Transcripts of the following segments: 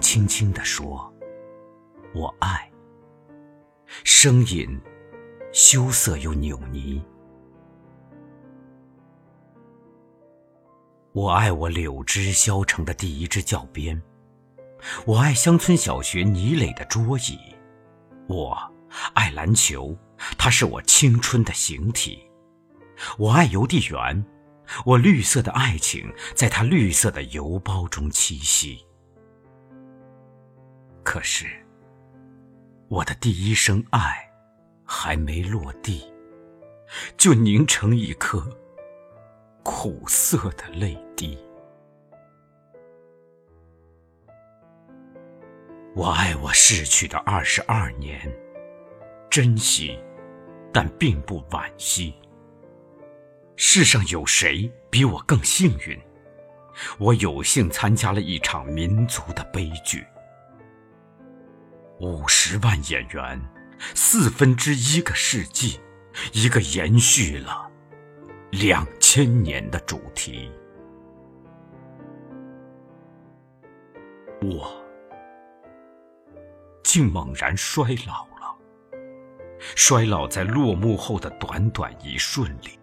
轻轻地说：“我爱。”声音羞涩又扭捏。我爱我柳枝削成的第一只教鞭，我爱乡村小学泥垒的桌椅，我爱篮球，它是我青春的形体。我爱邮递员，我绿色的爱情在他绿色的邮包中栖息。可是，我的第一声爱还没落地，就凝成一颗苦涩的泪滴。我爱我逝去的二十二年，珍惜，但并不惋惜。世上有谁比我更幸运？我有幸参加了一场民族的悲剧。五十万演员，四分之一个世纪，一个延续了两千年的主题。我竟猛然衰老了，衰老在落幕后的短短一瞬里。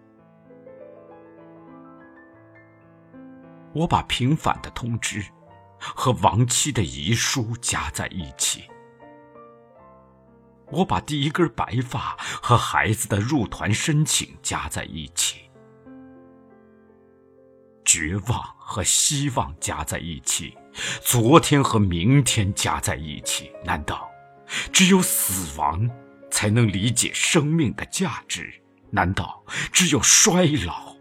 我把平反的通知和亡妻的遗书加在一起，我把第一根白发和孩子的入团申请加在一起，绝望和希望加在一起，昨天和明天加在一起。难道只有死亡才能理解生命的价值？难道只有衰老？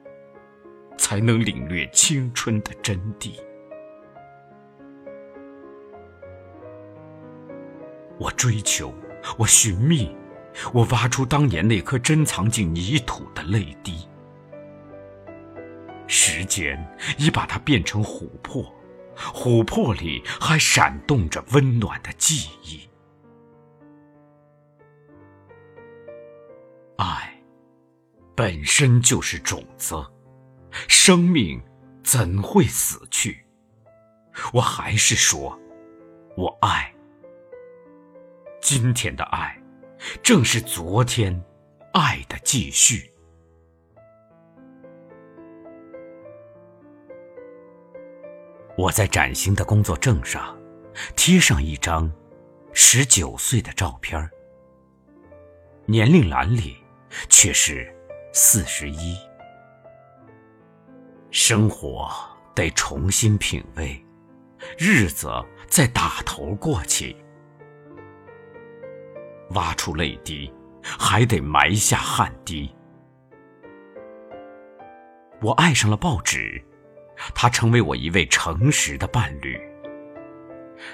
才能领略青春的真谛。我追求，我寻觅，我挖出当年那颗珍藏进泥土的泪滴。时间已把它变成琥珀，琥珀里还闪动着温暖的记忆。爱，本身就是种子。生命怎会死去？我还是说，我爱。今天的爱，正是昨天爱的继续。我在崭新的工作证上贴上一张十九岁的照片年龄栏里却是四十一。生活得重新品味，日子再打头过去，挖出泪滴，还得埋下汗滴。我爱上了报纸，它成为我一位诚实的伴侣。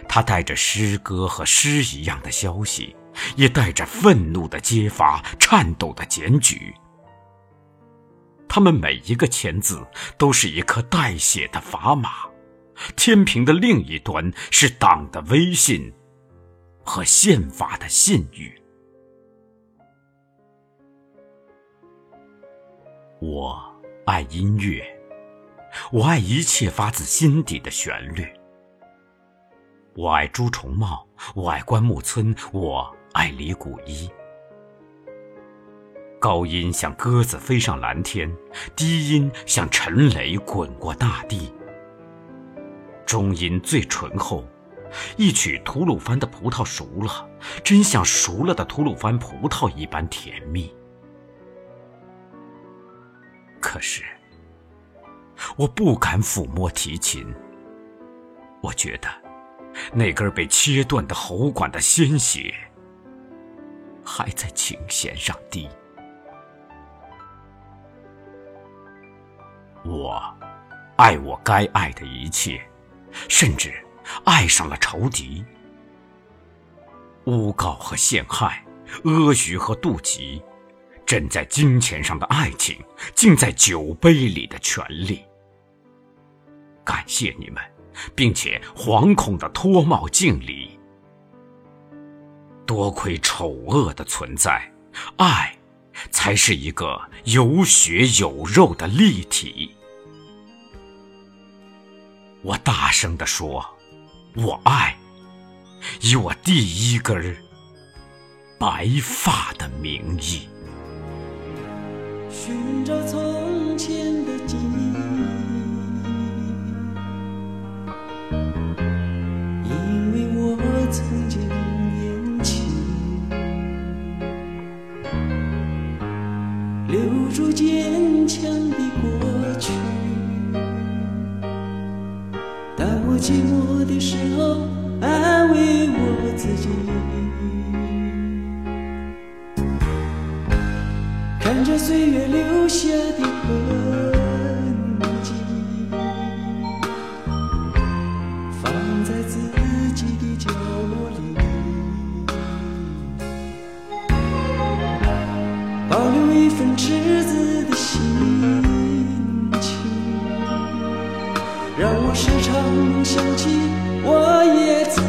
它带着诗歌和诗一样的消息，也带着愤怒的揭发、颤抖的检举。他们每一个签字都是一颗带血的砝码，天平的另一端是党的威信和宪法的信誉。我爱音乐，我爱一切发自心底的旋律。我爱朱重茂，我爱关牧村，我爱李谷一。高音像鸽子飞上蓝天，低音像沉雷滚过大地。中音最醇厚，一曲吐鲁番的葡萄熟了，真像熟了的吐鲁番葡萄一般甜蜜。可是，我不敢抚摸提琴，我觉得那根被切断的喉管的鲜血还在琴弦上滴。我爱我该爱的一切，甚至爱上了仇敌。诬告和陷害，阿谀和妒忌，枕在金钱上的爱情，浸在酒杯里的权利。感谢你们，并且惶恐的脱帽敬礼。多亏丑恶的存在，爱。才是一个有血有肉的立体。我大声地说：“我爱。”以我第一根白发的名义，寻找从前的记忆，因为我曾经年轻，留住坚强的寂寞的时候，安慰我自己，看着岁月留下的痕。让我时常想起，我也曾